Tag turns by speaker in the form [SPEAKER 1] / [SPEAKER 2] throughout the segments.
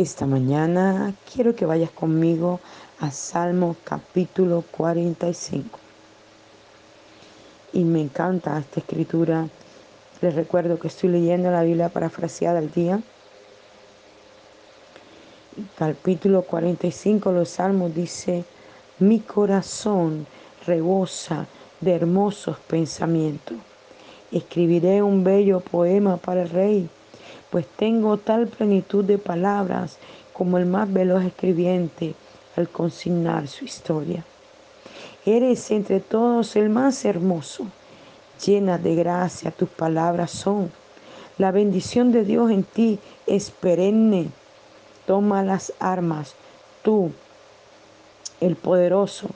[SPEAKER 1] Esta mañana quiero que vayas conmigo a Salmo capítulo 45. Y me encanta esta escritura. Les recuerdo que estoy leyendo la Biblia parafraseada al día. Capítulo 45, los Salmos dice, mi corazón rebosa de hermosos pensamientos. Escribiré un bello poema para el rey, pues tengo tal plenitud de palabras como el más veloz escribiente al consignar su historia. Eres entre todos el más hermoso. Llena de gracia tus palabras son. La bendición de Dios en ti es perenne. Toma las armas, tú, el poderoso,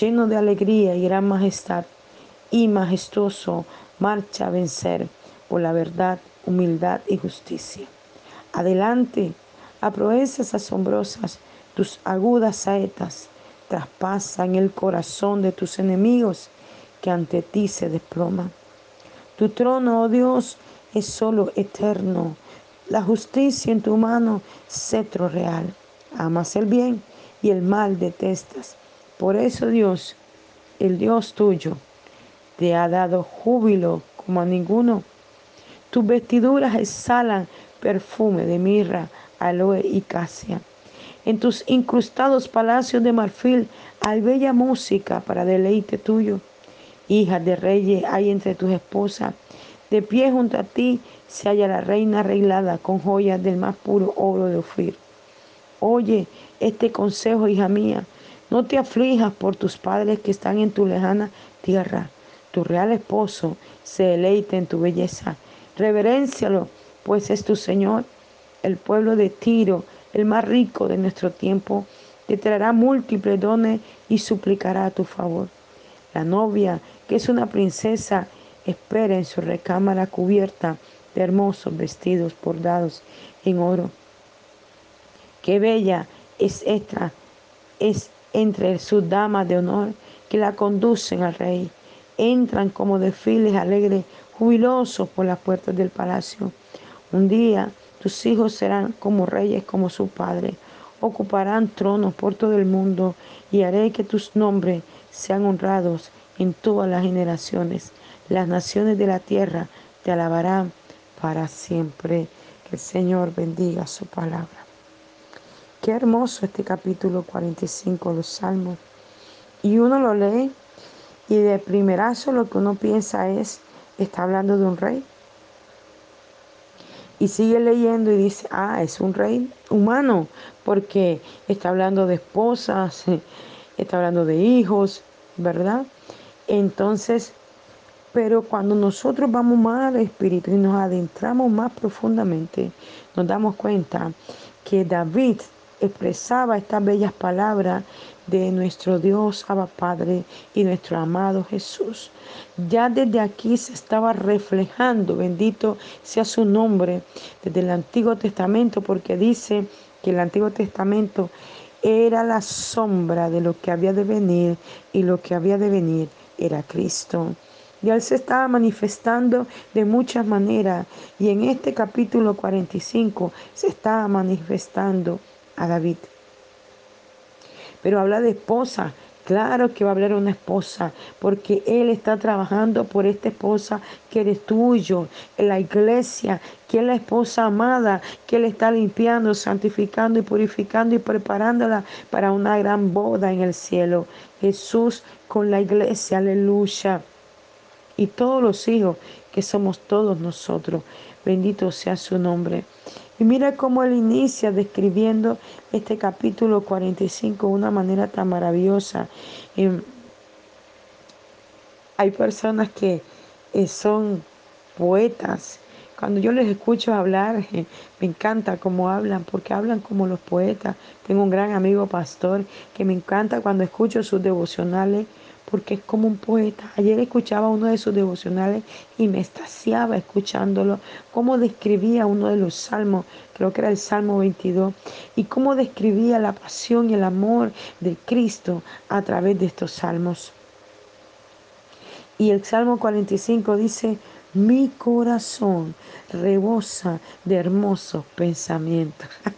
[SPEAKER 1] lleno de alegría y gran majestad, y majestuoso, marcha a vencer por la verdad, humildad y justicia. Adelante, a proezas asombrosas, tus agudas saetas traspasan el corazón de tus enemigos que ante ti se desploman. Tu trono, oh Dios, es solo eterno. La justicia en tu mano, cetro real. Amas el bien y el mal detestas. Por eso Dios, el Dios tuyo, te ha dado júbilo como a ninguno. Tus vestiduras exhalan perfume de mirra, aloe y casia. En tus incrustados palacios de marfil hay bella música para deleite tuyo. Hija de reyes hay entre tus esposas. De pie junto a ti se halla la reina arreglada con joyas del más puro oro de Ofir. Oye este consejo, hija mía. No te aflijas por tus padres que están en tu lejana tierra. Tu real esposo se deleite en tu belleza. Reverencialo, pues es tu Señor. El pueblo de Tiro el más rico de nuestro tiempo, te traerá múltiples dones y suplicará a tu favor. La novia, que es una princesa, espera en su recámara cubierta de hermosos vestidos bordados en oro. Qué bella es esta, es entre sus damas de honor que la conducen al rey. Entran como desfiles alegres, jubilosos por las puertas del palacio. Un día tus hijos serán como reyes como su padre. Ocuparán tronos por todo el mundo y haré que tus nombres sean honrados en todas las generaciones. Las naciones de la tierra te alabarán para siempre. Que el Señor bendiga su palabra. Qué hermoso este capítulo 45 los Salmos. Y uno lo lee y de primerazo lo que uno piensa es, está hablando de un rey. Y sigue leyendo y dice, ah, es un rey humano, porque está hablando de esposas, está hablando de hijos, ¿verdad? Entonces, pero cuando nosotros vamos más al espíritu y nos adentramos más profundamente, nos damos cuenta que David expresaba estas bellas palabras de nuestro Dios Abba Padre y nuestro amado Jesús. Ya desde aquí se estaba reflejando, bendito sea su nombre, desde el Antiguo Testamento, porque dice que el Antiguo Testamento era la sombra de lo que había de venir y lo que había de venir era Cristo. Y él se estaba manifestando de muchas maneras y en este capítulo 45 se estaba manifestando a David. Pero habla de esposa. Claro que va a hablar una esposa, porque Él está trabajando por esta esposa que eres tuyo, en la iglesia, que es la esposa amada, que Él está limpiando, santificando y purificando y preparándola para una gran boda en el cielo. Jesús con la iglesia, aleluya. Y todos los hijos que somos todos nosotros. Bendito sea su nombre. Y mira cómo él inicia describiendo este capítulo 45 de una manera tan maravillosa. Hay personas que eh, son poetas. Cuando yo les escucho hablar, me encanta cómo hablan, porque hablan como los poetas. Tengo un gran amigo pastor que me encanta cuando escucho sus devocionales porque es como un poeta. Ayer escuchaba uno de sus devocionales y me estaciaba escuchándolo, cómo describía uno de los salmos, creo que era el Salmo 22, y cómo describía la pasión y el amor de Cristo a través de estos salmos. Y el Salmo 45 dice, mi corazón rebosa de hermosos pensamientos.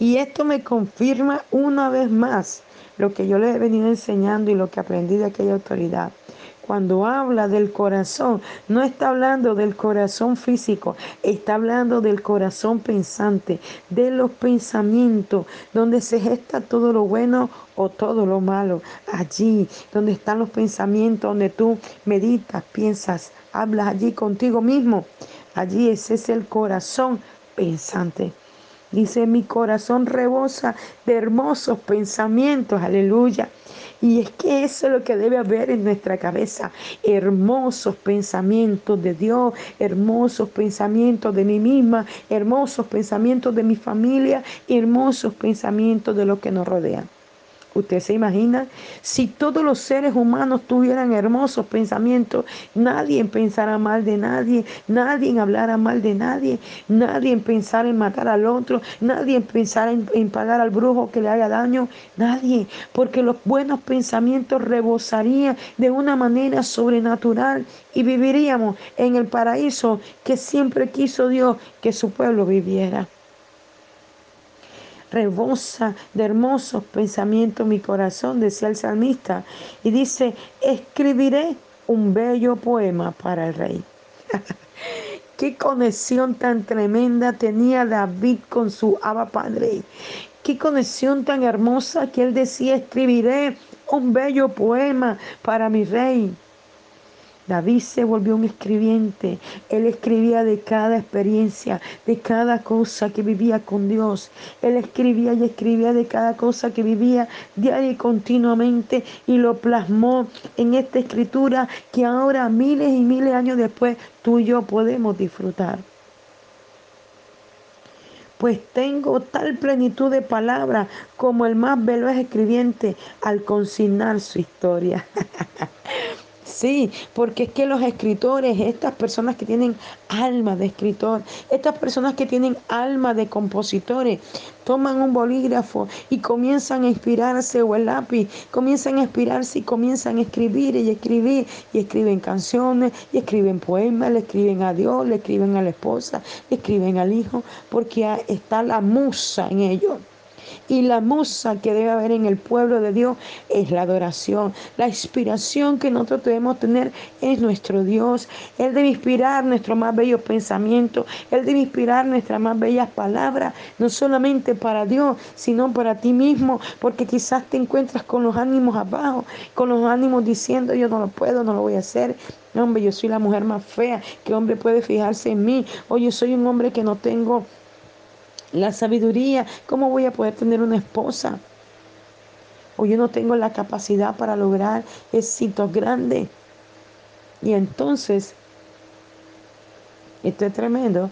[SPEAKER 1] Y esto me confirma una vez más lo que yo le he venido enseñando y lo que aprendí de aquella autoridad. Cuando habla del corazón, no está hablando del corazón físico, está hablando del corazón pensante, de los pensamientos, donde se gesta todo lo bueno o todo lo malo. Allí, donde están los pensamientos, donde tú meditas, piensas, hablas allí contigo mismo. Allí ese es el corazón pensante. Dice, mi corazón rebosa de hermosos pensamientos, aleluya. Y es que eso es lo que debe haber en nuestra cabeza. Hermosos pensamientos de Dios, hermosos pensamientos de mí misma, hermosos pensamientos de mi familia, hermosos pensamientos de los que nos rodean. Usted se imagina, si todos los seres humanos tuvieran hermosos pensamientos, nadie pensara mal de nadie, nadie hablara mal de nadie, nadie pensara en matar al otro, nadie pensara en, en pagar al brujo que le haga daño, nadie, porque los buenos pensamientos rebosarían de una manera sobrenatural y viviríamos en el paraíso que siempre quiso Dios que su pueblo viviera rebosa de hermosos pensamientos mi corazón, decía el salmista. Y dice, escribiré un bello poema para el rey. Qué conexión tan tremenda tenía David con su Abba Padre. Qué conexión tan hermosa que él decía, escribiré un bello poema para mi rey. David se volvió un escribiente. Él escribía de cada experiencia, de cada cosa que vivía con Dios. Él escribía y escribía de cada cosa que vivía diario y continuamente y lo plasmó en esta escritura que ahora, miles y miles de años después, tú y yo podemos disfrutar pues tengo tal plenitud de palabras como el más veloz escribiente al consignar su historia. Sí, porque es que los escritores, estas personas que tienen alma de escritor, estas personas que tienen alma de compositores, toman un bolígrafo y comienzan a inspirarse o el lápiz, comienzan a inspirarse y comienzan a escribir y escribir y escriben canciones y escriben poemas, le escriben a Dios, le escriben a la esposa, le escriben al hijo, porque está la musa en ellos. Y la musa que debe haber en el pueblo de Dios es la adoración. La inspiración que nosotros debemos tener es nuestro Dios. Él debe inspirar nuestros más bellos pensamientos. Él debe inspirar nuestras más bellas palabras. No solamente para Dios, sino para ti mismo. Porque quizás te encuentras con los ánimos abajo. Con los ánimos diciendo yo no lo puedo, no lo voy a hacer. Hombre, yo soy la mujer más fea. ¿Qué hombre puede fijarse en mí? O yo soy un hombre que no tengo la sabiduría, ¿cómo voy a poder tener una esposa? O yo no tengo la capacidad para lograr éxitos grandes. Y entonces, esto es tremendo,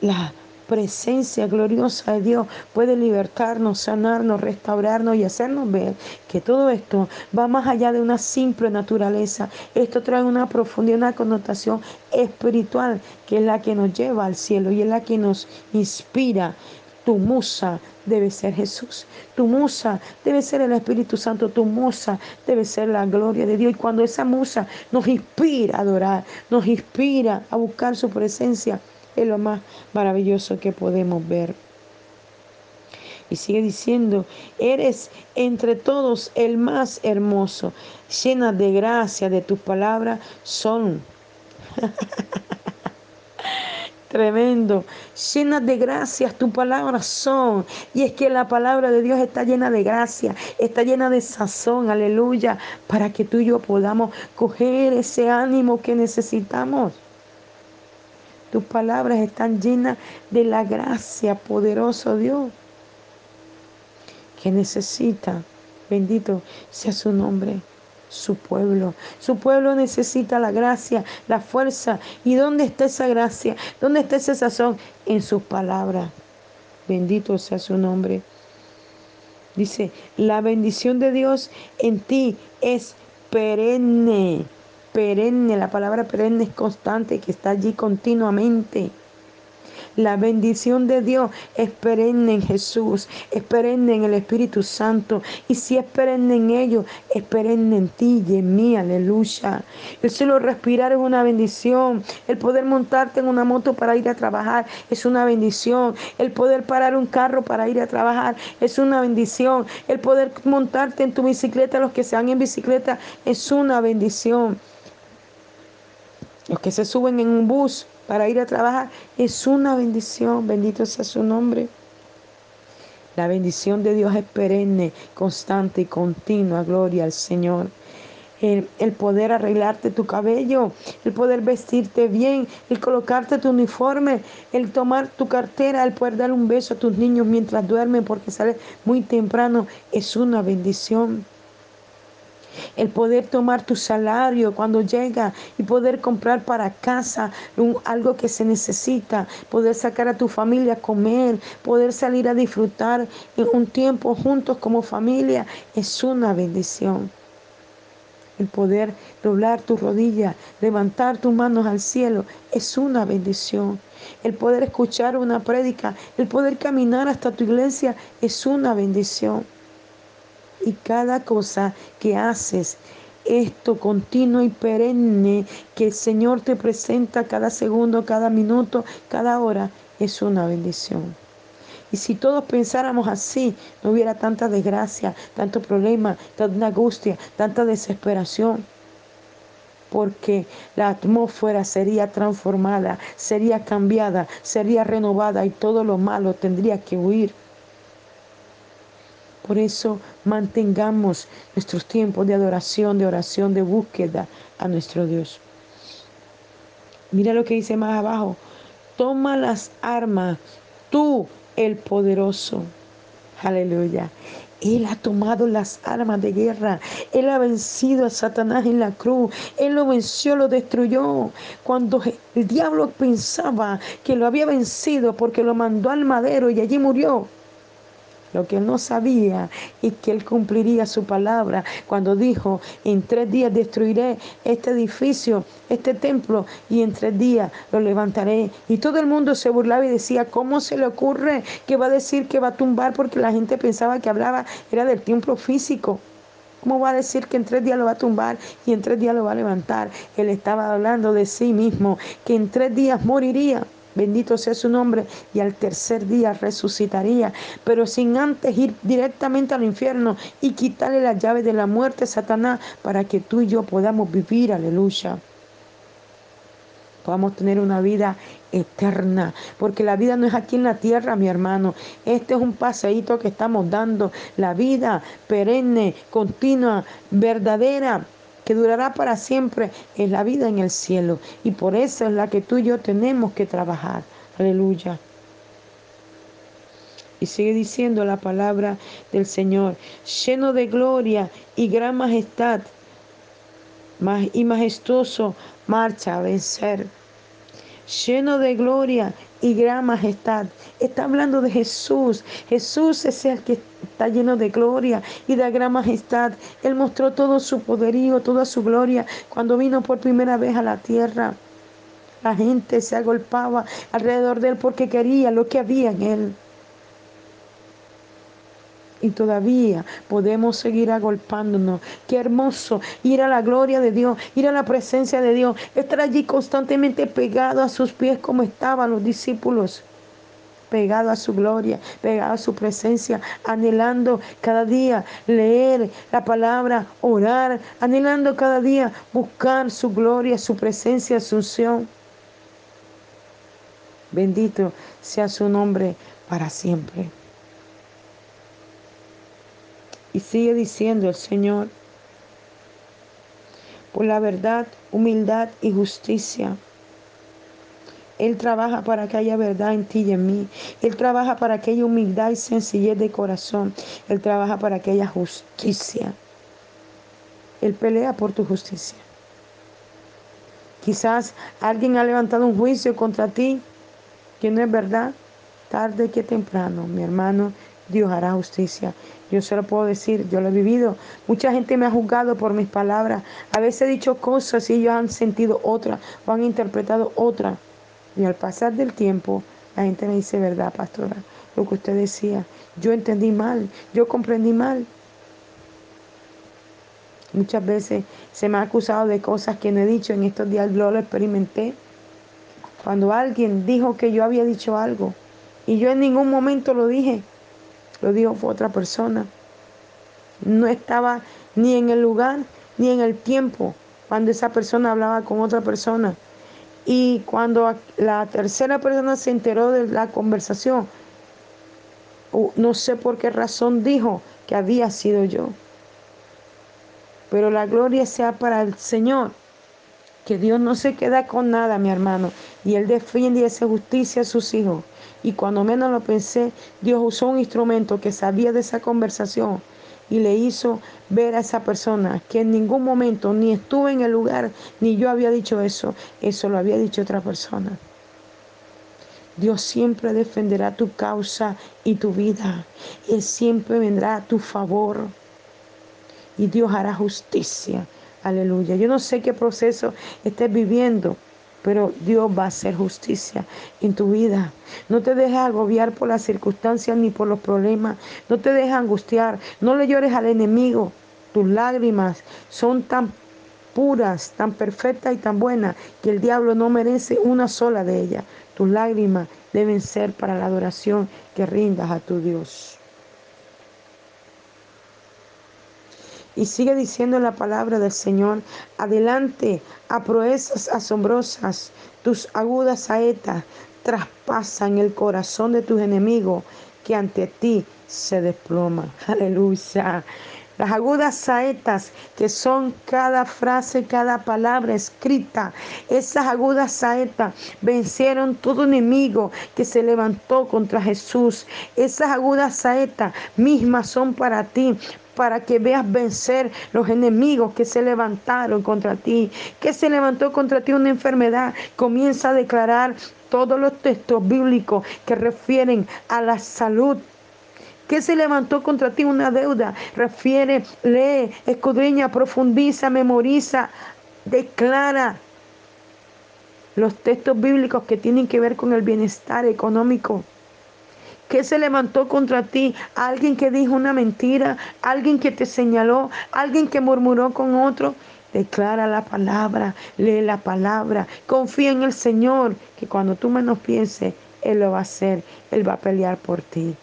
[SPEAKER 1] la presencia gloriosa de Dios puede libertarnos, sanarnos, restaurarnos y hacernos ver que todo esto va más allá de una simple naturaleza. Esto trae una profundidad, una connotación espiritual que es la que nos lleva al cielo y es la que nos inspira. Tu musa debe ser Jesús. Tu musa debe ser el Espíritu Santo. Tu musa debe ser la gloria de Dios. Y cuando esa musa nos inspira a adorar, nos inspira a buscar su presencia, es lo más maravilloso que podemos ver. Y sigue diciendo, eres entre todos el más hermoso, llena de gracia de tus palabras son. Tremendo. Llena de gracias tus palabras son. Y es que la palabra de Dios está llena de gracia, está llena de sazón, aleluya, para que tú y yo podamos coger ese ánimo que necesitamos. Tus palabras están llenas de la gracia poderosa, Dios, que necesita, bendito sea su nombre, su pueblo. Su pueblo necesita la gracia, la fuerza. ¿Y dónde está esa gracia? ¿Dónde está ese sazón? En sus palabras. Bendito sea su nombre. Dice, la bendición de Dios en ti es perenne perenne, la palabra perenne es constante, que está allí continuamente. La bendición de Dios es perenne en Jesús, es perenne en el Espíritu Santo. Y si es perenne en ellos, es perenne en ti y en mí. Aleluya. El solo respirar es una bendición. El poder montarte en una moto para ir a trabajar es una bendición. El poder parar un carro para ir a trabajar es una bendición. El poder montarte en tu bicicleta, los que sean en bicicleta, es una bendición. Los que se suben en un bus para ir a trabajar es una bendición. Bendito sea su nombre. La bendición de Dios es perenne, constante y continua. Gloria al Señor. El, el, poder arreglarte tu cabello, el poder vestirte bien, el colocarte tu uniforme, el tomar tu cartera, el poder dar un beso a tus niños mientras duermen porque sales muy temprano, es una bendición el poder tomar tu salario cuando llega y poder comprar para casa algo que se necesita, poder sacar a tu familia a comer, poder salir a disfrutar un tiempo juntos como familia, es una bendición. El poder doblar tu rodilla, levantar tus manos al cielo, es una bendición. El poder escuchar una prédica, el poder caminar hasta tu iglesia, es una bendición y cada cosa que haces, esto continuo y perenne que el Señor te presenta cada segundo, cada minuto, cada hora, es una bendición. Y si todos pensáramos así, no hubiera tanta desgracia, tanto problema, tanta angustia, tanta desesperación. Porque la atmósfera sería transformada, sería cambiada, sería renovada y todo lo malo tendría que huir. Por eso mantengamos nuestros tiempos de adoración, de oración, de búsqueda a nuestro Dios. Mira lo que dice más abajo. Toma las armas, tú el poderoso. Aleluya. Él ha tomado las armas de guerra. Él ha vencido a Satanás en la cruz. Él lo venció, lo destruyó. Cuando el diablo pensaba que lo había vencido porque lo mandó al madero y allí murió. Lo que él no sabía es que él cumpliría su palabra cuando dijo, en tres días destruiré este edificio, este templo, y en tres días lo levantaré. Y todo el mundo se burlaba y decía, ¿cómo se le ocurre que va a decir que va a tumbar? Porque la gente pensaba que hablaba, era del templo físico. ¿Cómo va a decir que en tres días lo va a tumbar y en tres días lo va a levantar? Él estaba hablando de sí mismo, que en tres días moriría. Bendito sea su nombre y al tercer día resucitaría, pero sin antes ir directamente al infierno y quitarle la llave de la muerte a Satanás para que tú y yo podamos vivir, aleluya. Podamos tener una vida eterna, porque la vida no es aquí en la tierra, mi hermano. Este es un paseíto que estamos dando. La vida perenne, continua, verdadera, que durará para siempre, es la vida en el cielo. Y por eso es la que tú y yo tenemos que trabajar. Aleluya. Y sigue diciendo la palabra del Señor, lleno de gloria y gran majestad, y majestuoso, marcha a vencer. Lleno de gloria y gran majestad. Está hablando de Jesús. Jesús es el que está lleno de gloria y de gran majestad. Él mostró todo su poderío, toda su gloria cuando vino por primera vez a la tierra. La gente se agolpaba alrededor de él porque quería lo que había en él y todavía podemos seguir agolpándonos. Qué hermoso ir a la gloria de Dios, ir a la presencia de Dios, estar allí constantemente pegado a sus pies como estaban los discípulos. Pegado a su gloria, pegado a su presencia, anhelando cada día leer la palabra, orar, anhelando cada día buscar su gloria, su presencia, su unción. Bendito sea su nombre para siempre. Y sigue diciendo el Señor, por la verdad, humildad y justicia. Él trabaja para que haya verdad en ti y en mí. Él trabaja para que haya humildad y sencillez de corazón. Él trabaja para que haya justicia. Él pelea por tu justicia. Quizás alguien ha levantado un juicio contra ti que no es verdad. Tarde que temprano, mi hermano, Dios hará justicia. Yo se lo puedo decir, yo lo he vivido. Mucha gente me ha juzgado por mis palabras. A veces he dicho cosas y ellos han sentido otra o han interpretado otra. Y al pasar del tiempo, La gente me dice, ¿verdad, pastora? Lo que usted decía, yo entendí mal, yo comprendí mal. Muchas veces se me ha acusado de cosas que no he dicho. En estos días lo experimenté. Cuando alguien dijo que yo había dicho algo y yo en ningún momento lo dije, lo dijo otra persona. No estaba ni en el lugar ni en el tiempo cuando esa persona hablaba con otra persona. Y cuando la tercera persona se enteró de la conversación, no sé por qué razón dijo que había sido yo. Pero la gloria sea para el Señor. Que Dios no se queda con nada, mi hermano. Y Él defiende y hace justicia a sus hijos. Y cuando menos lo pensé, Dios usó un instrumento que sabía de esa conversación y le hizo ver a esa persona que en ningún momento ni estuvo en el lugar, ni yo había dicho eso. Eso lo había dicho otra persona. Dios siempre defenderá tu causa y tu vida. Él siempre vendrá a tu favor y Dios hará justicia. Aleluya. Yo no sé qué proceso estés viviendo, pero Dios va a hacer justicia en tu vida. No te dejes agobiar por las circunstancias ni por los problemas. No te dejes angustiar. No le llores al enemigo. Tus lágrimas son tan puras, tan perfectas y tan buenas que el diablo no merece una sola de ellas. Tus lágrimas deben ser para la adoración que rindas a tu Dios. Y sigue diciendo la palabra del Señor, adelante a proezas asombrosas, tus agudas saetas traspasan el corazón de tus enemigos que ante ti se desploma. Aleluya. Las agudas saetas que son cada frase, cada palabra escrita. Esas agudas saetas vencieron todo enemigo que se levantó contra Jesús. Esas agudas saetas mismas son para ti para que veas vencer los enemigos que se levantaron contra ti, que se levantó contra ti una enfermedad. Comienza a declarar todos los textos bíblicos que refieren a la salud que se levantó contra ti una deuda. Refiere, lee, escudriña, profundiza, memoriza, declara los textos bíblicos que tienen que ver con el bienestar económico que se levantó contra ti? ¿Alguien que dijo una mentira? ¿Alguien que te señaló? ¿Alguien que murmuró con otro? Declara la palabra, lee la palabra, confía en el Señor, que cuando tú menos pienses, Él lo va a hacer, Él va a pelear por ti.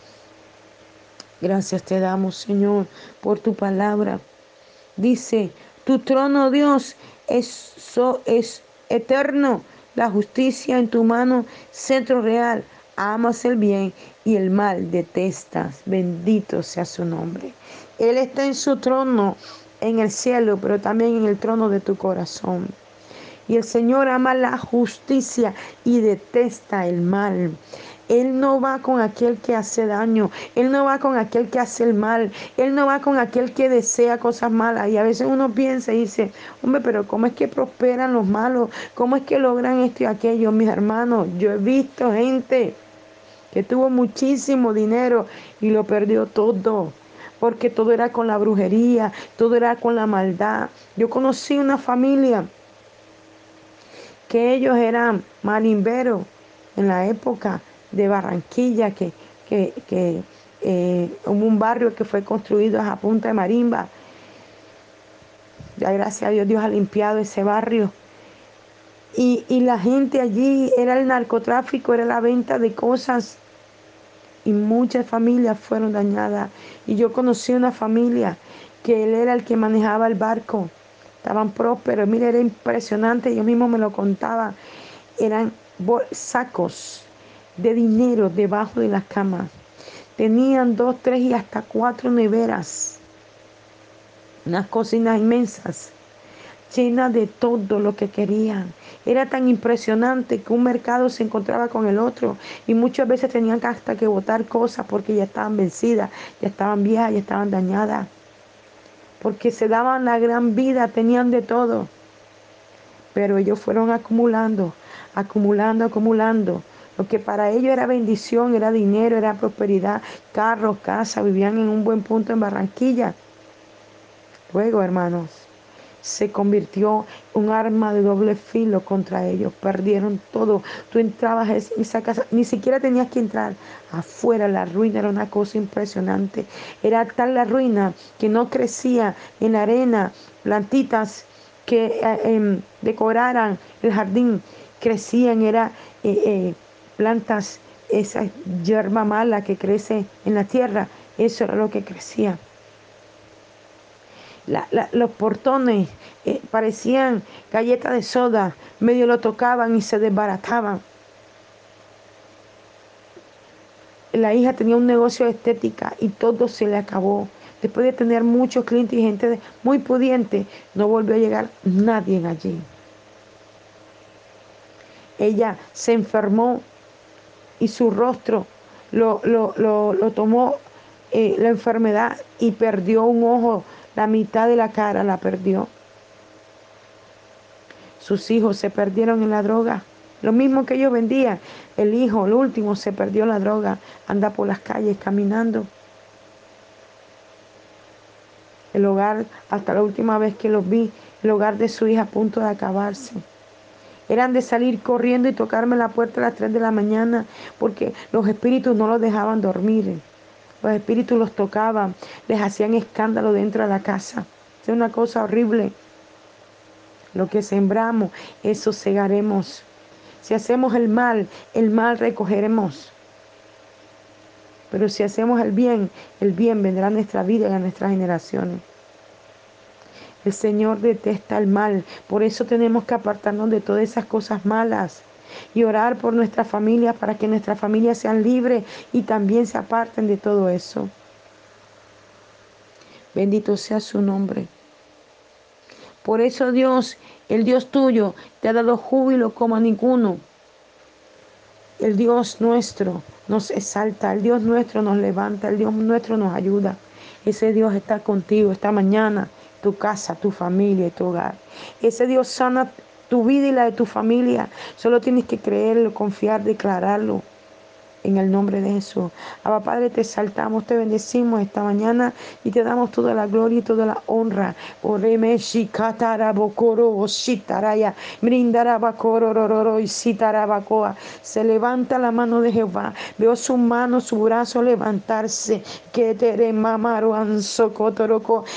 [SPEAKER 1] Gracias te damos, Señor, por tu palabra. Dice, tu trono, Dios, es, es eterno, la justicia en tu mano, centro real amas el bien y el mal detestas. Bendito sea su nombre. Él está en su trono en el cielo, pero también en el trono de tu corazón. Y el Señor ama la justicia y detesta el mal. Él no va con aquel que hace daño. Él no va con aquel que hace el mal. Él no va con aquel que desea cosas malas. Y a veces uno piensa y dice, hombre, pero ¿cómo es que prosperan los malos? ¿Cómo es que logran esto y aquello? Mis hermanos, yo he visto gente que tuvo muchísimo dinero y lo perdió todo, porque todo era con la brujería, todo era con la maldad. Yo conocí una familia que ellos eran marimberos en la época de Barranquilla, que, que, eh, hubo un barrio que fue construido a punta de marimba. Ya gracias a Dios Dios ha limpiado ese barrio y, la gente allí era el narcotráfico, era la venta de cosas y muchas familias fueron dañadas. Y yo conocí una familia que él era el que manejaba el barco. Estaban prósperos, mire, era impresionante, yo mismo me lo contaba. Eran sacos de dinero debajo de las camas. Tenían dos, tres y hasta cuatro neveras. Unas cocinas inmensas llena de todo lo que querían. Era tan impresionante que un mercado se encontraba con el otro y muchas veces tenían hasta que botar cosas porque ya estaban vencidas, ya estaban viejas, ya estaban dañadas. Porque se daban la gran vida, tenían de todo. Pero ellos fueron acumulando, acumulando, acumulando. Lo que para ellos era bendición, era dinero, era prosperidad, carros, casa, vivían en un buen punto en Barranquilla. Luego, hermanos, se convirtió un arma de doble filo contra ellos. Perdieron todo. Tú entrabas en esa casa, ni siquiera tenías que entrar. Afuera la ruina era una cosa impresionante. Era tal la ruina que no crecía en arena plantitas que eh, em, decoraran el jardín. Crecían, era eh, eh, plantas, esa hierba mala que crece en la tierra. Eso era lo que crecía los portones eh, parecían galletas de soda, medio lo tocaban y se desbarataban. La hija tenía un negocio de estética y todo se le acabó. Después de tener muchos clientes y gente muy pudiente, no volvió a llegar nadie allí. Ella se enfermó y su rostro lo, tomó eh, la enfermedad y perdió un ojo la mitad de la cara la perdió. Sus hijos se perdieron en la droga. Lo mismo que ellos vendían. El hijo, el último, se perdió la droga. Anda por las calles caminando. El hogar, hasta la última vez que los vi, el hogar de su hija a punto de acabarse. Eran de salir corriendo y tocarme la puerta a las 3 de la mañana porque los espíritus no los dejaban dormir. Los espíritus los tocaban, les hacían escándalo dentro de la casa. Es una cosa horrible. Lo que sembramos, eso segaremos. Si hacemos el mal, el mal recogeremos. Pero si hacemos el bien, el bien vendrá a nuestra vida y a nuestras generaciones. El Señor detesta el mal, por eso tenemos que apartarnos de todas esas cosas malas y orar por nuestra familia para que nuestras familias sean libres y también se aparten de todo eso. Bendito sea su nombre. Por eso Dios, el Dios tuyo, te ha dado júbilo como a ninguno. El Dios nuestro nos exalta, el Dios nuestro nos levanta, el Dios nuestro nos ayuda. Ese Dios está contigo esta mañana, tu casa, tu familia y tu hogar. Ese Dios sana tu vida y la de tu familia. Solo tienes que creerlo, confiar, declararlo en el nombre de Jesús. Abba Padre, te saltamos, te bendecimos esta mañana y te damos toda la gloria y toda la honra. Se levanta la mano de Jehová. Veo su mano, su brazo levantarse.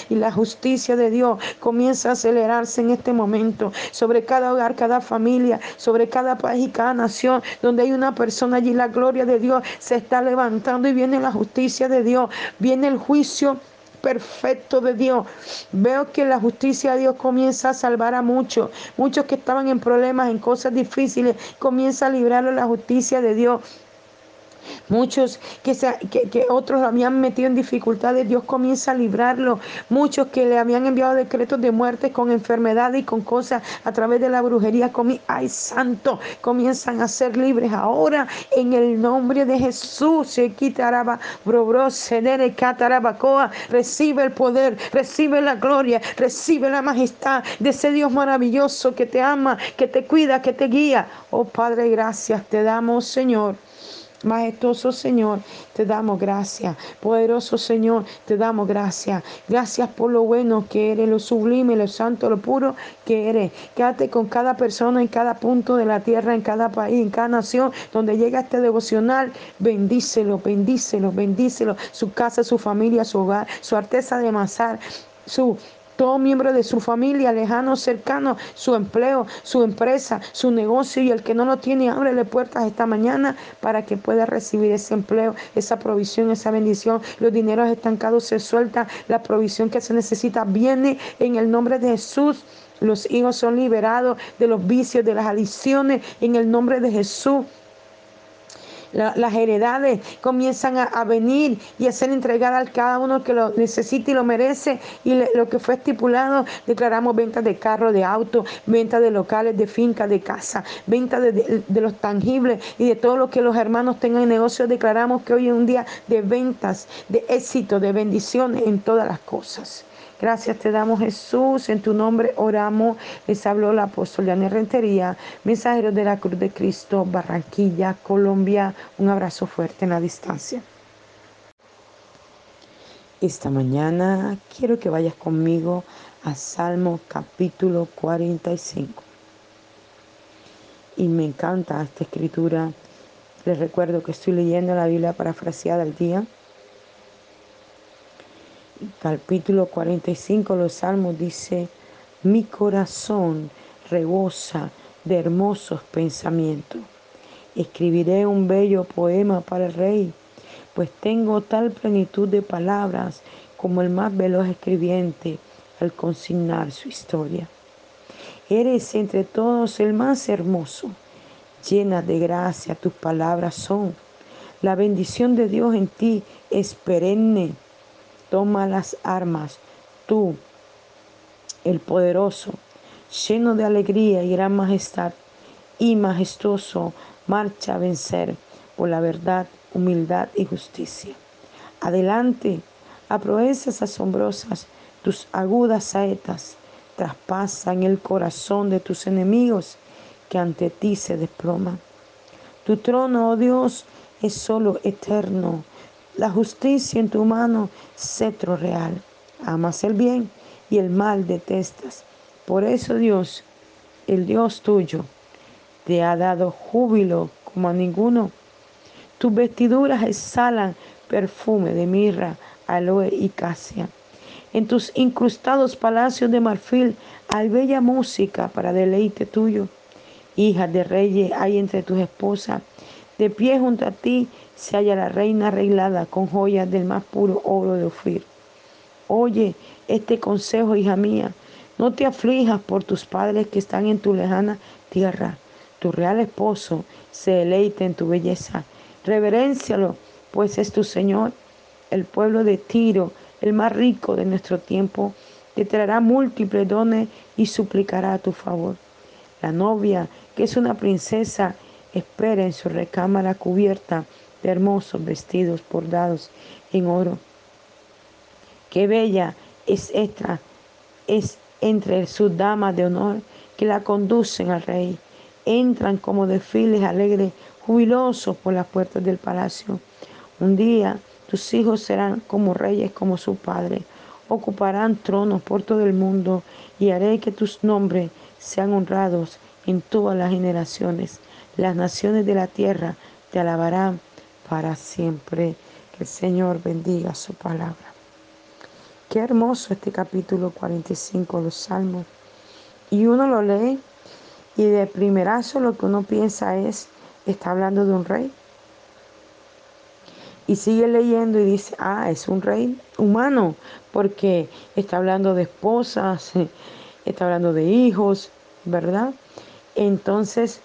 [SPEAKER 1] Y la justicia de Dios comienza a acelerarse en este momento sobre cada hogar, cada familia, sobre cada país y cada nación donde hay una persona allí. La gloria de Dios se está levantando y viene la justicia de Dios, viene el juicio perfecto de Dios. Veo que la justicia de Dios comienza a salvar a muchos, muchos que estaban en problemas, en cosas difíciles, comienza a librarlo la justicia de Dios. Muchos que, que, otros habían metido en dificultades, Dios comienza a librarlo. Muchos que le habían enviado decretos de muerte con enfermedades y con cosas a través de la brujería. Ay, santo, comienzan a ser libres ahora en el nombre de Jesús. Se quitará, recibe el poder, recibe la gloria, recibe la majestad de ese Dios maravilloso que te ama, que te cuida, que te guía. Oh Padre, gracias te damos, Señor. Majestuoso Señor, te damos gracias. Poderoso Señor, te damos gracias. Gracias por lo bueno que eres, lo sublime, lo santo, lo puro que eres. Quédate con cada persona en cada punto de la tierra, en cada país, en cada nación, donde llega este devocional. Bendícelo, bendícelo, bendícelo. Su casa, su familia, su hogar, su artesa de amasar, su todo miembro de su familia, lejano, cercano, su empleo, su empresa, su negocio y el que no lo tiene, ábrele puertas esta mañana para que pueda recibir ese empleo, esa provisión, esa bendición. Los dineros estancados se sueltan, la provisión que se necesita viene en el nombre de Jesús. Los hijos son liberados de los vicios, de las adicciones, en el nombre de Jesús las heredades comienzan a, venir y a ser entregadas a cada uno que lo necesite y lo merece. Y lo que fue estipulado, declaramos ventas de carro, de auto, ventas de locales, de finca, de casa, ventas de, de, los tangibles y de todo lo que los hermanos tengan en negocio. Declaramos que hoy es un día de ventas, de éxito, de bendiciones en todas las cosas. Gracias te damos Jesús, en tu nombre oramos. Les habló la apóstol Yanni Rentería, mensajero de la Cruz de Cristo, Barranquilla, Colombia. Un abrazo fuerte en la distancia. Esta mañana quiero que vayas conmigo a Salmo capítulo 45. Y me encanta esta escritura. Les recuerdo que estoy leyendo la Biblia parafraseada al día. Capítulo 45, los Salmos dice, mi corazón rebosa de hermosos pensamientos. Escribiré un bello poema para el rey, pues tengo tal plenitud de palabras como el más veloz escribiente al consignar su historia. Eres entre todos el más hermoso, llena de gracia tus palabras son. La bendición de Dios en ti es perenne. Toma las armas, tú, el poderoso, lleno de alegría y gran majestad, y majestuoso, marcha a vencer por la verdad, humildad y justicia. Adelante, a proezas asombrosas, tus agudas saetas traspasan el corazón de tus enemigos que ante ti se desploman. Tu trono, oh Dios, es solo eterno. La justicia en tu mano, cetro real. Amas el bien y el mal detestas. Por eso Dios, el Dios tuyo, te ha dado júbilo como a ninguno. Tus vestiduras exhalan perfume de mirra, aloe y casia. En tus incrustados palacios de marfil hay bella música para deleite tuyo. Hija de reyes hay entre tus esposas. De pie junto a ti se halla la reina arreglada con joyas del más puro oro de Ofir. Oye este consejo, hija mía. No te aflijas por tus padres que están en tu lejana tierra. Tu real esposo se deleite en tu belleza. Reverencialo, pues es tu Señor. El pueblo de Tiro, el más rico de nuestro tiempo, te traerá múltiples dones y suplicará a tu favor. La novia, que es una princesa, espera en su recámara cubierta de hermosos vestidos bordados en oro. Qué bella es esta, es entre sus damas de honor que la conducen al rey. Entran como desfiles alegres, jubilosos por las puertas del palacio. Un día tus hijos serán como reyes como su padre. Ocuparán tronos por todo el mundo y haré que tus nombres sean honrados en todas las generaciones. Las naciones de la tierra te alabarán para siempre. Que el Señor bendiga su palabra. Qué hermoso este capítulo 45 de los Salmos. Y uno lo lee y de primerazo lo que uno piensa es, está hablando de un rey. Y sigue leyendo y dice, ah, es un rey humano, porque está hablando de esposas, está hablando de hijos, ¿verdad? Entonces,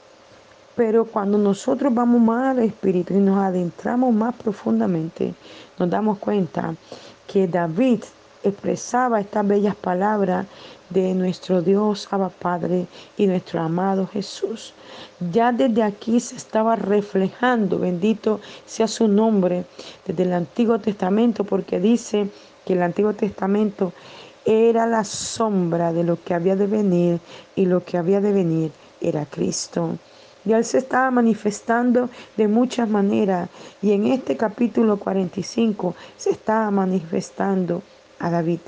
[SPEAKER 1] pero cuando nosotros vamos más al espíritu y nos adentramos más profundamente, nos damos cuenta que David expresaba estas bellas palabras de nuestro Dios Abba Padre y nuestro amado Jesús. Ya desde aquí se estaba reflejando, bendito sea su nombre, desde el Antiguo Testamento, porque dice que el Antiguo Testamento era la sombra de lo que había de venir y lo que había de venir era Cristo. Y Él se estaba manifestando de muchas maneras. Y en este capítulo 45 se estaba manifestando a David.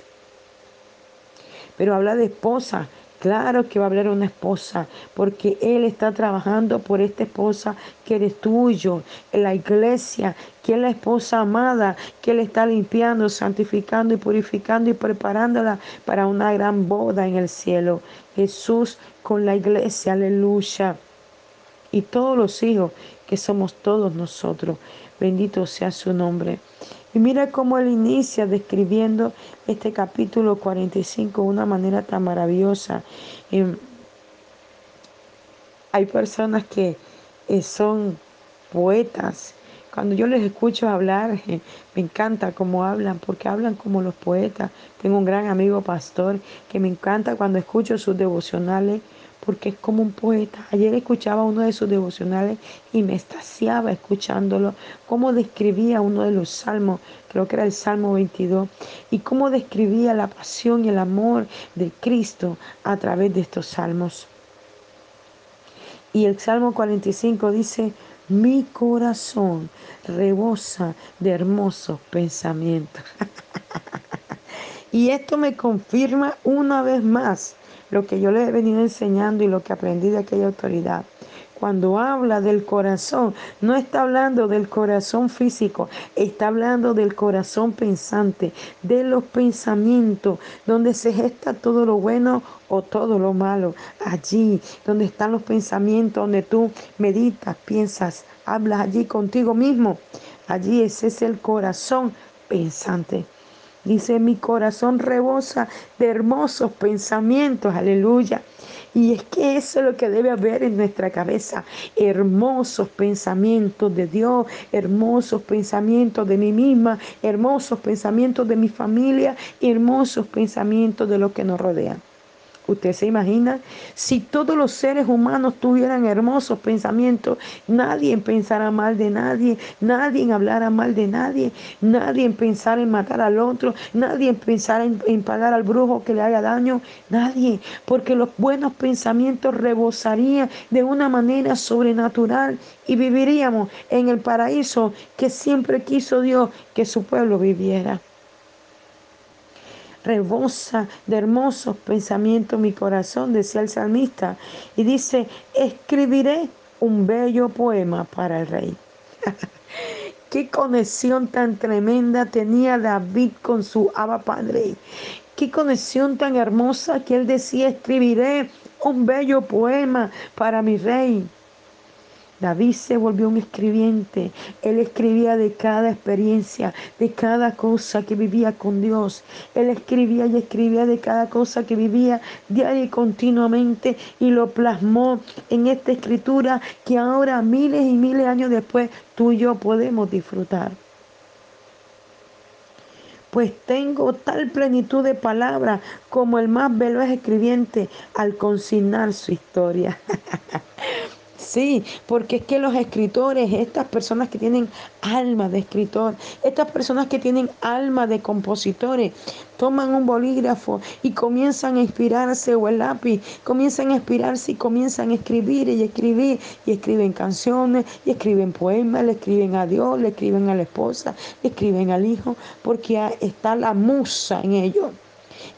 [SPEAKER 1] Pero habla de esposa. Claro que va a hablar una esposa, porque Él está trabajando por esta esposa que eres tuyo, en la iglesia, que es la esposa amada, que Él está limpiando, santificando y purificando y preparándola para una gran boda en el cielo. Jesús con la iglesia, aleluya. Y todos los hijos que somos todos nosotros, bendito sea su nombre. Y mira cómo él inicia describiendo este capítulo 45 de una manera tan maravillosa. Em, hay personas que eh, son poetas. Cuando yo les escucho hablar, me encanta cómo hablan, porque hablan como los poetas. Tengo un gran amigo pastor que me encanta cuando escucho sus devocionales porque es como un poeta. Ayer escuchaba uno de sus devocionales y me estaciaba escuchándolo, cómo describía uno de los salmos, creo que era el Salmo 22, y cómo describía la pasión y el amor de Cristo a través de estos salmos. Y el Salmo 45 dice, mi corazón rebosa de hermosos pensamientos. Y esto me confirma una vez más lo que yo les he venido enseñando y lo que aprendí de aquella autoridad. Cuando habla del corazón, no está hablando del corazón físico, está hablando del corazón pensante, de los pensamientos, donde se gesta todo lo bueno o todo lo malo. Allí, donde están los pensamientos, donde tú meditas, piensas, hablas allí contigo mismo. Allí ese es el corazón pensante. Dice, mi corazón rebosa de hermosos pensamientos, aleluya. Y es que eso es lo que debe haber en nuestra cabeza. Hermosos pensamientos de Dios, hermosos pensamientos de mí misma, hermosos pensamientos de mi familia, hermosos pensamientos de los que nos rodean. Usted se imagina, si todos los seres humanos tuvieran hermosos pensamientos, nadie pensara mal de nadie, nadie hablara mal de nadie, nadie pensara en matar al otro, nadie pensara en, en pagar al brujo que le haga daño, nadie, porque los buenos pensamientos rebosarían de una manera sobrenatural y viviríamos en el paraíso que siempre quiso Dios que su pueblo viviera rebosa de hermosos pensamientos mi corazón, decía el salmista. Y dice, escribiré un bello poema para el rey. Qué conexión tan tremenda tenía David con su Abba Padre. Qué conexión tan hermosa que él decía, escribiré un bello poema para mi rey. David se volvió un escribiente. Él escribía de cada experiencia, de cada cosa que vivía con Dios. Él escribía y escribía de cada cosa que vivía diario y continuamente y lo plasmó en esta escritura que ahora, miles y miles de años después, tú y yo podemos disfrutar pues tengo tal plenitud de palabras como el más veloz escribiente al consignar su historia. Sí, porque es que los escritores, estas personas que tienen alma de escritor, estas personas que tienen alma de compositores, toman un bolígrafo y comienzan a inspirarse o el lápiz, comienzan a inspirarse y comienzan a escribir y escribir y escriben canciones y escriben poemas, le escriben a Dios, le escriben a la esposa, le escriben al hijo, porque está la musa en ellos.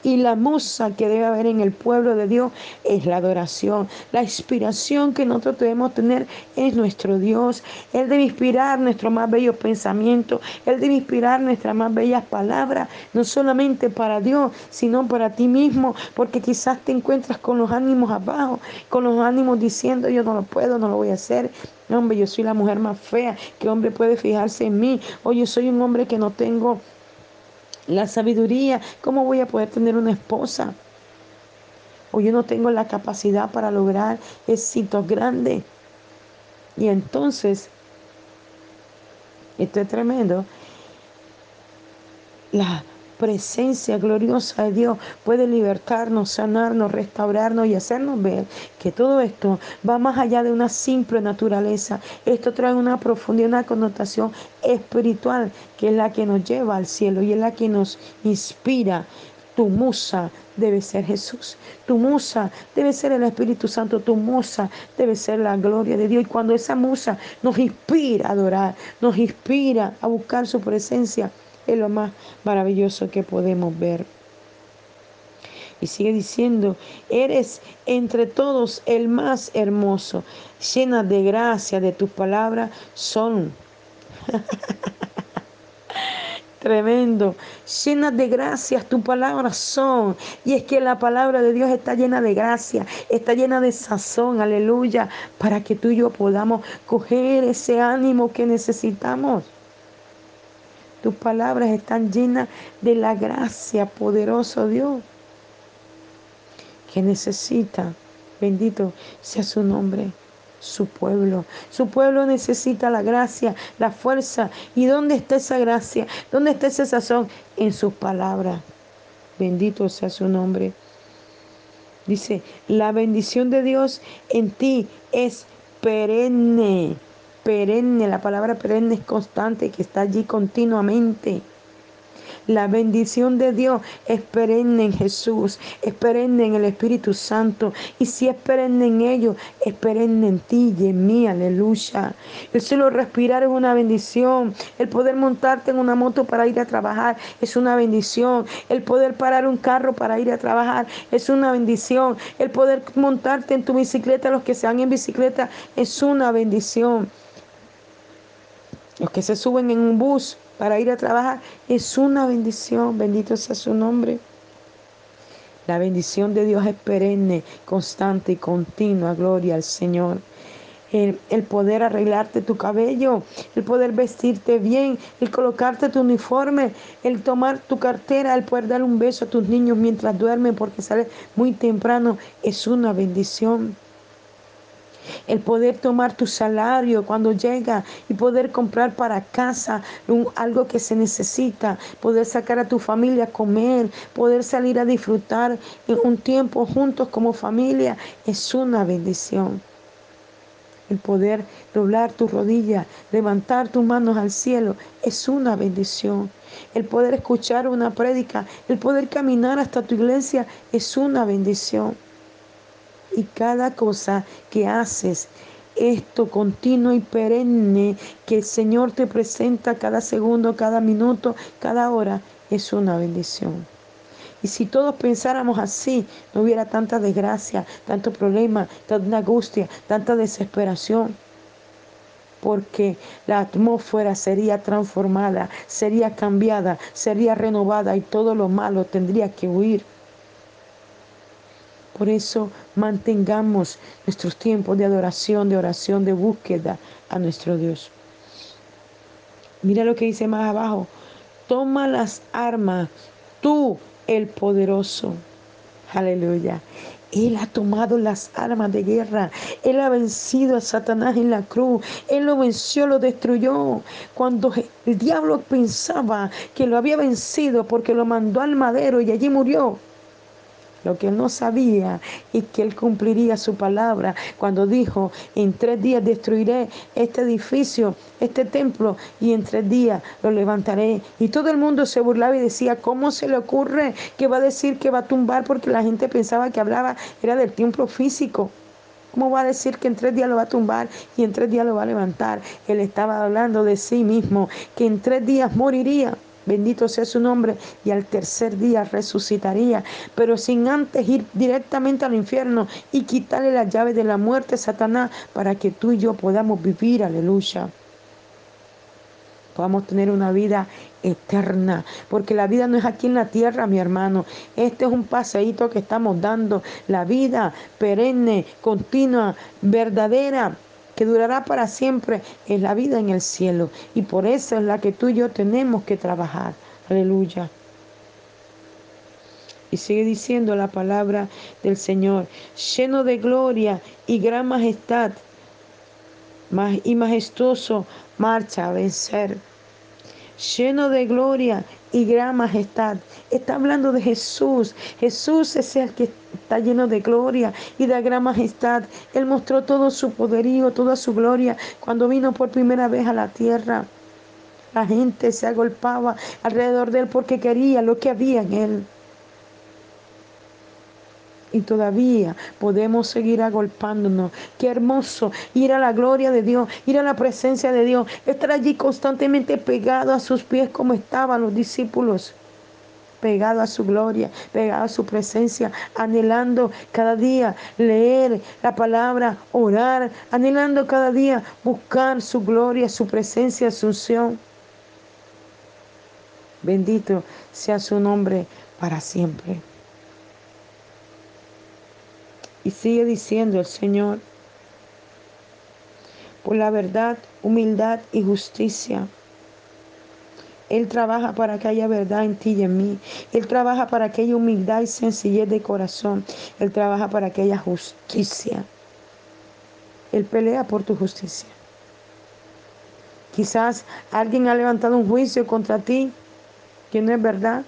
[SPEAKER 1] Y la musa que debe haber en el pueblo de Dios es la adoración. La inspiración que nosotros debemos tener es nuestro Dios. Él debe inspirar nuestros más bellos pensamientos. Él debe inspirar nuestras más bellas palabras. No solamente para Dios, sino para ti mismo. Porque quizás te encuentras con los ánimos abajo. Con los ánimos diciendo yo no lo puedo, no lo voy a hacer. Hombre, yo soy la mujer más fea. ¿Qué hombre puede fijarse en mí? O yo soy un hombre que no tengo la sabiduría. ¿Cómo voy a poder tener una esposa? O yo no tengo la capacidad para lograr éxitos grandes. Y entonces, esto es tremendo, la presencia gloriosa de Dios puede libertarnos, sanarnos, restaurarnos y hacernos ver que todo esto va más allá de una simple naturaleza. Esto trae una profundidad, una connotación espiritual que es la que nos lleva al cielo y es la que nos inspira. Tu musa debe ser Jesús. Tu musa debe ser el Espíritu Santo. Tu musa debe ser la gloria de Dios. Y cuando esa musa nos inspira a adorar, nos inspira a buscar su presencia, es lo más maravilloso que podemos ver. Y sigue diciendo, eres entre todos el más hermoso, llena de gracia de tus palabras son. Tremendo. Llena de gracias tus palabras son. Y es que la palabra de Dios está llena de gracia, está llena de sazón, aleluya, para que tú y yo podamos coger ese ánimo que necesitamos. Tus palabras están llenas de la gracia, poderoso Dios, que necesita, bendito sea su nombre, su pueblo. Su pueblo necesita la gracia, la fuerza. ¿Y dónde está esa gracia? ¿Dónde está ese sazón? En sus palabras. Bendito sea su nombre. Dice, la bendición de Dios en ti es perenne perenne, la palabra perenne es constante, que está allí continuamente. La bendición de Dios es perenne en Jesús, es perenne en el Espíritu Santo. Y si es perenne en ellos, es perenne en ti y en mí. Aleluya. El solo respirar es una bendición. El poder montarte en una moto para ir a trabajar es una bendición. El poder parar un carro para ir a trabajar es una bendición. El poder montarte en tu bicicleta, los que sean en bicicleta, es una bendición. Los que se suben en un bus para ir a trabajar es una bendición. Bendito sea su nombre. La bendición de Dios es perenne, constante y continua. Gloria al Señor. El, el, poder arreglarte tu cabello, el poder vestirte bien, el colocarte tu uniforme, el tomar tu cartera, el poder dar un beso a tus niños mientras duermen porque sales muy temprano, es una bendición el poder tomar tu salario cuando llega y poder comprar para casa algo que se necesita, poder sacar a tu familia a comer, poder salir a disfrutar un tiempo juntos como familia, es una bendición. El poder doblar tus rodillas, levantar tus manos al cielo, es una bendición. El poder escuchar una prédica, el poder caminar hasta tu iglesia, es una bendición y cada cosa que haces, esto continuo y perenne que el Señor te presenta cada segundo, cada minuto, cada hora, es una bendición. Y si todos pensáramos así, no hubiera tanta desgracia, tanto problema, tanta angustia, tanta desesperación. Porque la atmósfera sería transformada, sería cambiada, sería renovada y todo lo malo tendría que huir. Por eso mantengamos nuestros tiempos de adoración, de oración, de búsqueda a nuestro Dios. Mira lo que dice más abajo. Toma las armas, tú el poderoso. Aleluya. Él ha tomado las armas de guerra. Él ha vencido a Satanás en la cruz. Él lo venció, lo destruyó. Cuando el diablo pensaba que lo había vencido porque lo mandó al madero y allí murió. Lo que él no sabía y que él cumpliría su palabra cuando dijo, en tres días destruiré este edificio, este templo, y en tres días lo levantaré. Y todo el mundo se burlaba y decía, ¿cómo se le ocurre que va a decir que va a tumbar? Porque la gente pensaba que hablaba era del templo físico. ¿Cómo va a decir que en tres días lo va a tumbar y en tres días lo va a levantar? Él estaba hablando de sí mismo, que en tres días moriría. Bendito sea su nombre y al tercer día resucitaría, pero sin antes ir directamente al infierno y quitarle la llave de la muerte a Satanás para que tú y yo podamos vivir, aleluya. Podamos tener una vida eterna, porque la vida no es aquí en la tierra, mi hermano. Este es un paseíto que estamos dando, la vida perenne, continua, verdadera que durará para siempre, es la vida en el cielo. Y por eso es la que tú y yo tenemos que trabajar. Aleluya. Y sigue diciendo la palabra del Señor, lleno de gloria y gran majestad, y majestuoso, marcha a vencer. Lleno de gloria y gran majestad. Está hablando de Jesús. Jesús es el que está lleno de gloria y de gran majestad. Él mostró todo su poderío, toda su gloria cuando vino por primera vez a la tierra. La gente se agolpaba alrededor de él porque quería lo que había en él y todavía podemos seguir agolpándonos. Qué hermoso ir a la gloria de Dios, ir a la presencia de Dios, estar allí constantemente pegado a sus pies como estaban los discípulos. Pegado a su gloria, pegado a su presencia, anhelando cada día leer la palabra, orar, anhelando cada día buscar su gloria, su presencia, su unción. Bendito sea su nombre para siempre. Y sigue diciendo el Señor, por la verdad, humildad y justicia. Él trabaja para que haya verdad en ti y en mí. Él trabaja para que haya humildad y sencillez de corazón. Él trabaja para que haya justicia. Él pelea por tu justicia. Quizás alguien ha levantado un juicio contra ti que no es verdad.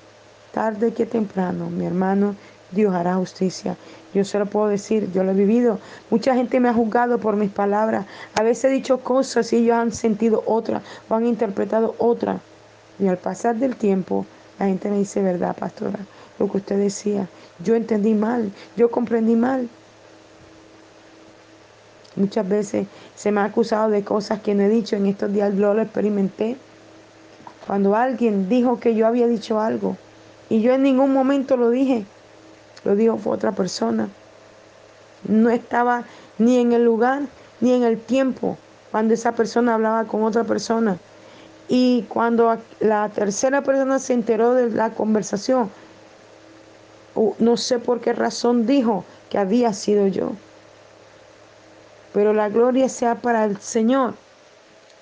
[SPEAKER 1] Tarde que temprano, mi hermano, Dios hará justicia. Yo se lo puedo decir, yo lo he vivido. Mucha gente me ha juzgado por mis palabras. A veces he dicho cosas y ellos han sentido otra o han interpretado otra. Y al pasar del tiempo, La gente me dice, ¿verdad, pastora? Lo que usted decía, yo entendí mal, yo comprendí mal. Muchas veces se me ha acusado de cosas que no he dicho. En estos días lo experimenté. Cuando alguien dijo que yo había dicho algo y yo en ningún momento lo dije, lo dijo fue otra persona. No estaba ni en el lugar ni en el tiempo cuando esa persona hablaba con otra persona. Y cuando la tercera persona se enteró de la conversación, no sé por qué razón dijo que había sido yo. Pero la gloria sea para el Señor.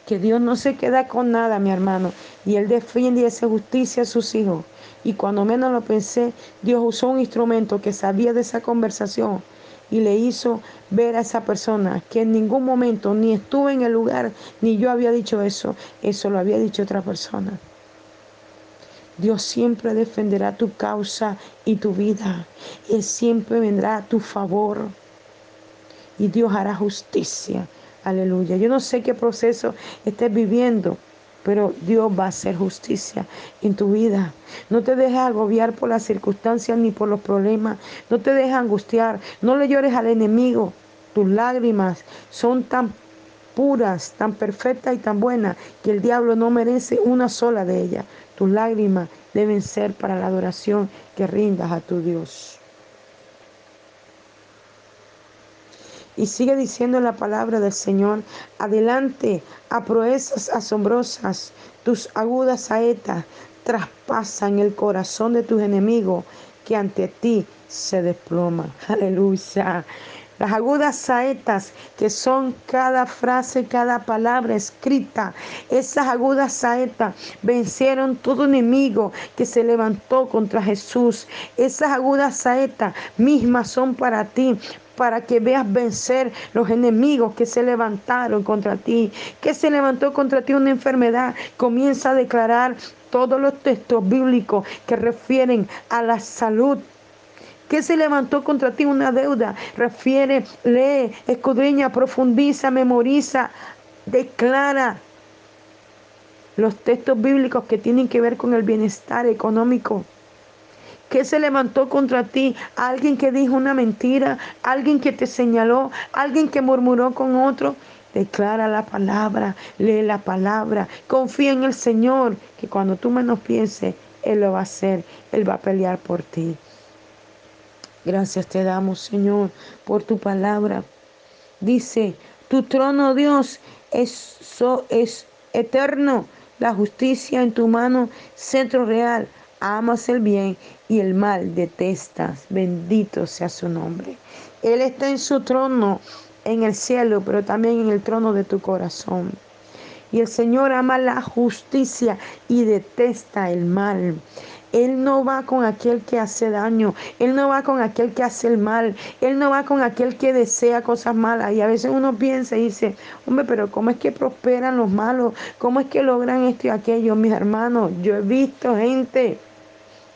[SPEAKER 1] Que Dios no se queda con nada, mi hermano. Y Él defiende y hace justicia a sus hijos. Y cuando menos lo pensé, Dios usó un instrumento que sabía de esa conversación y le hizo ver a esa persona que en ningún momento ni estuvo en el lugar, ni yo había dicho eso, eso lo había dicho otra persona. Dios siempre defenderá tu causa y tu vida. Él siempre vendrá a tu favor. Y Dios hará justicia. Aleluya. Yo no sé qué proceso estés viviendo pero Dios va a hacer justicia en tu vida. No te dejes agobiar por las circunstancias ni por los problemas. No te dejes angustiar. No le llores al enemigo. Tus lágrimas son tan puras, tan perfectas y tan buenas que el diablo no merece una sola de ellas. Tus lágrimas deben ser para la adoración que rindas a tu Dios. Y sigue diciendo la palabra del Señor, adelante a proezas asombrosas, tus agudas saetas traspasan el corazón de tus enemigos que ante ti se desploma. Aleluya. Las agudas saetas que son cada frase, cada palabra escrita. Esas agudas saetas vencieron todo enemigo que se levantó contra Jesús. Esas agudas saetas mismas son para ti para que veas vencer los enemigos que se levantaron contra ti. Que se levantó contra ti una enfermedad. Comienza a declarar todos los textos bíblicos que refieren a la salud que se levantó contra ti una deuda. Refiere, lee, escudriña, profundiza, memoriza, declara los textos bíblicos que tienen que ver con el bienestar económico que se levantó contra ti? ¿Alguien que dijo una mentira? ¿Alguien que te señaló? ¿Alguien que murmuró con otro? Declara la palabra, lee la palabra, confía en el Señor, que cuando tú menos pienses, Él lo va a hacer, Él va a pelear por ti. Gracias te damos, Señor, por tu palabra. Dice, tu trono, Dios, es, es eterno, la justicia en tu mano, centro real amas el bien y el mal detestas. Bendito sea su nombre. Él está en su trono en el cielo, pero también en el trono de tu corazón. Y el Señor ama la justicia y detesta el mal. Él no va con aquel que hace daño, Él no va con aquel que hace el mal, Él no va con aquel que desea cosas malas. Y a veces uno piensa y dice, hombre, pero ¿cómo es que prosperan los malos? ¿Cómo es que logran esto y aquello? Mis hermanos, yo he visto gente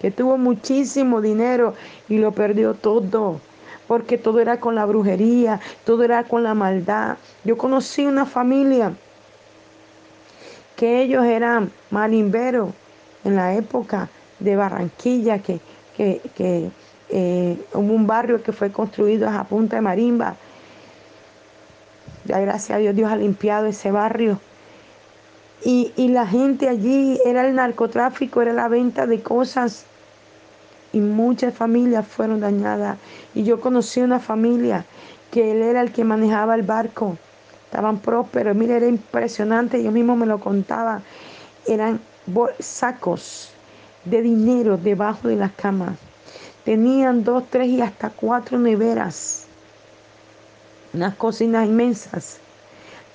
[SPEAKER 1] que tuvo muchísimo dinero y lo perdió todo, porque todo era con la brujería, todo era con la maldad. Yo conocí una familia que ellos eran marimberos en la época de Barranquilla, que, que, eh, hubo un barrio que fue construido a punta de marimba. Ya gracias a Dios, Dios ha limpiado ese barrio. Y, la gente allí era el narcotráfico, era la venta de cosas y muchas familias fueron dañadas. Y yo conocí una familia que él era el que manejaba el barco. Estaban prósperos, mire, era impresionante, yo mismo me lo contaba. Eran sacos de dinero debajo de las camas. Tenían dos, tres y hasta cuatro neveras. Unas cocinas inmensas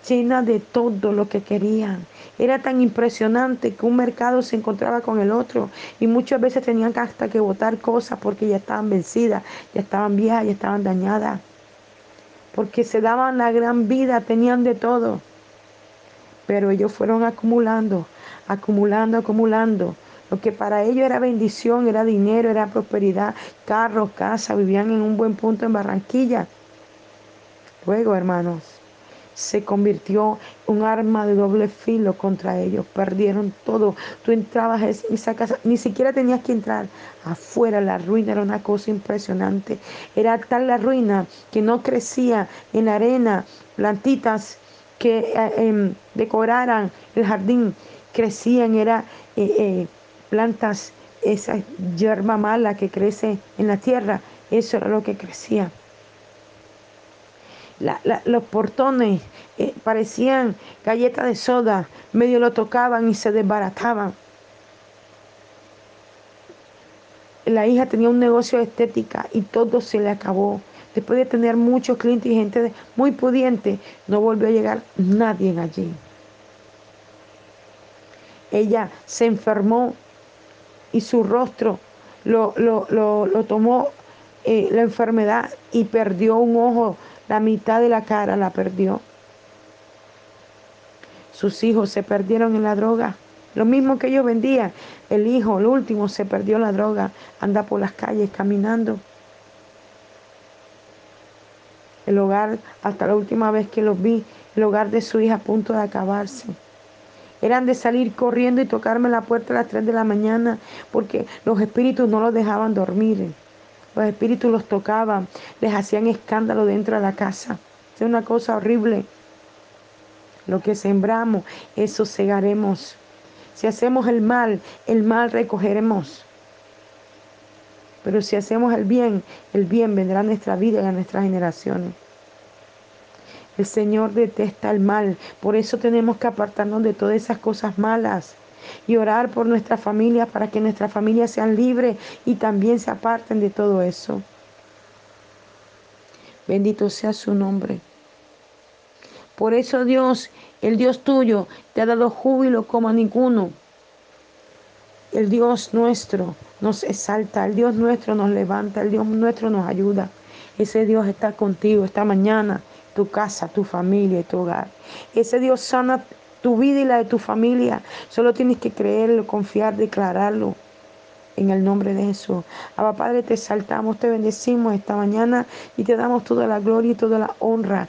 [SPEAKER 1] llena de todo lo que querían. Era tan impresionante que un mercado se encontraba con el otro y muchas veces tenían hasta que botar cosas porque ya estaban vencidas, ya estaban viejas, ya estaban dañadas. Porque se daban la gran vida, tenían de todo. Pero ellos fueron acumulando, acumulando, acumulando. Lo que para ellos era bendición, era dinero, era prosperidad, carros, casa, vivían en un buen punto en Barranquilla. Luego, hermanos, se convirtió un arma de doble filo contra ellos. Perdieron todo. Tú entrabas en esa casa, ni siquiera tenías que entrar. Afuera la ruina era una cosa impresionante. Era tal la ruina que no crecía en la arena plantitas que eh, em, decoraran el jardín. Crecían, era eh, eh, plantas, esa hierba mala que crece en la tierra. Eso era lo que crecía los portones eh, parecían galletas de soda, medio lo tocaban y se desbarataban. La hija tenía un negocio de estética y todo se le acabó. Después de tener muchos clientes y gente muy pudiente, no volvió a llegar nadie allí. Ella se enfermó y su rostro lo, tomó eh, la enfermedad y perdió un ojo la mitad de la cara la perdió. Sus hijos se perdieron en la droga. Lo mismo que ellos vendían. El hijo, el último, se perdió la droga. Anda por las calles caminando. El hogar, hasta la última vez que los vi, el hogar de su hija a punto de acabarse. Eran de salir corriendo y tocarme la puerta a las 3 de la mañana porque los espíritus no los dejaban dormir. Los espíritus los tocaban, les hacían escándalo dentro de la casa. Es una cosa horrible. Lo que sembramos, eso segaremos. Si hacemos el mal, el mal recogeremos. Pero si hacemos el bien, el bien vendrá a nuestra vida y a nuestras generaciones. El Señor detesta el mal, por eso tenemos que apartarnos de todas esas cosas malas y orar por nuestra familia para que nuestras familias sean libres y también se aparten de todo eso. Bendito sea su nombre. Por eso Dios, el Dios tuyo, te ha dado júbilo como a ninguno. El Dios nuestro nos exalta, el Dios nuestro nos levanta, el Dios nuestro nos ayuda. Ese Dios está contigo esta mañana, tu casa, tu familia y tu hogar. Ese Dios sana tu vida y la de tu familia. Solo tienes que creerlo, confiar, declararlo en el nombre de Jesús. Abba Padre, te saltamos, te bendecimos esta mañana y te damos toda la gloria y toda la honra.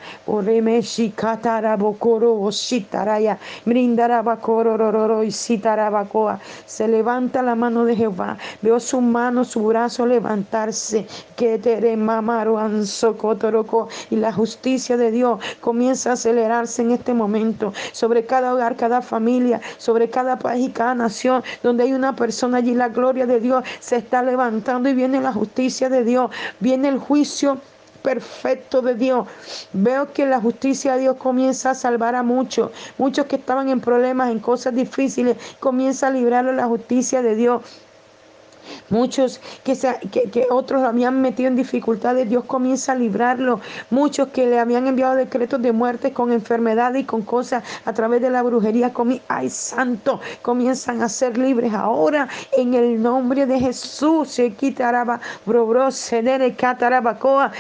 [SPEAKER 1] Se levanta la mano de Jehová. Veo su mano, su brazo levantarse. Y la justicia de Dios comienza a acelerarse en este momento sobre cada hogar, cada familia, sobre cada país y cada nación donde hay una persona allí. La gloria de Dios se está levantando y viene la justicia de Dios, viene el juicio perfecto de Dios. Veo que la justicia de Dios comienza a salvar a muchos, muchos que estaban en problemas, en cosas difíciles, comienza a librarlo la justicia de Dios. Muchos que, que, otros habían metido en dificultades, Dios comienza a librarlo. Muchos que le habían enviado decretos de muerte con enfermedades y con cosas a través de la brujería. Ay, santo, comienzan a ser libres ahora en el nombre de Jesús. Se quitará,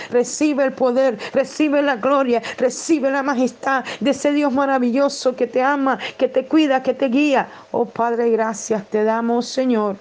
[SPEAKER 1] recibe el poder, recibe la gloria, recibe la majestad de ese Dios maravilloso que te ama, que te cuida, que te guía. Oh Padre, gracias te damos, Señor.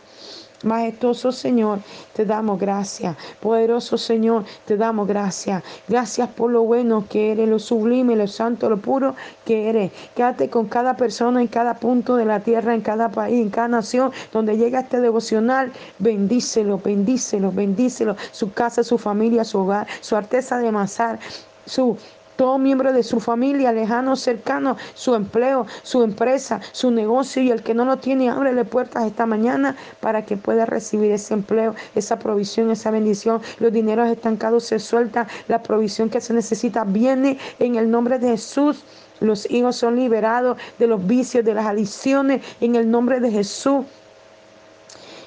[SPEAKER 1] Majestuoso Señor, te damos gracias. Poderoso Señor, te damos gracias. Gracias por lo bueno que eres, lo sublime, lo santo, lo puro que eres. Quédate con cada persona en cada punto de la tierra, en cada país, en cada nación donde llega este devocional. Bendícelo, bendícelo, bendícelo. Su casa, su familia, su hogar, su artesa de amasar, su todo miembro de su familia, lejano, cercano, su empleo, su empresa, su negocio y el que no lo tiene, ábrele puertas esta mañana para que pueda recibir ese empleo, esa provisión, esa bendición. Los dineros estancados se sueltan, la provisión que se necesita viene en el nombre de Jesús. Los hijos son liberados de los vicios, de las adicciones, en el nombre de Jesús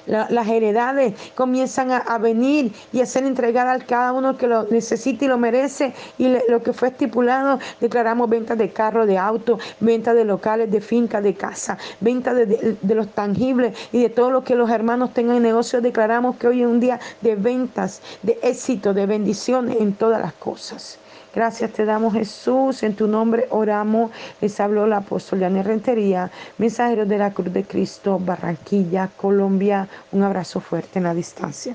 [SPEAKER 1] las heredades comienzan a, venir y a ser entregadas a cada uno que lo necesite y lo merece. Y lo que fue estipulado, declaramos ventas de carro, de auto, venta de locales, de finca, de casa, venta de, de, los tangibles y de todo lo que los hermanos tengan en negocio. Declaramos que hoy es un día de ventas, de éxito, de bendiciones en todas las cosas. Gracias te damos Jesús, en tu nombre oramos. Les habló la apóstol Yané Rentería, mensajero de la Cruz de Cristo, Barranquilla, Colombia. Un abrazo fuerte en la distancia.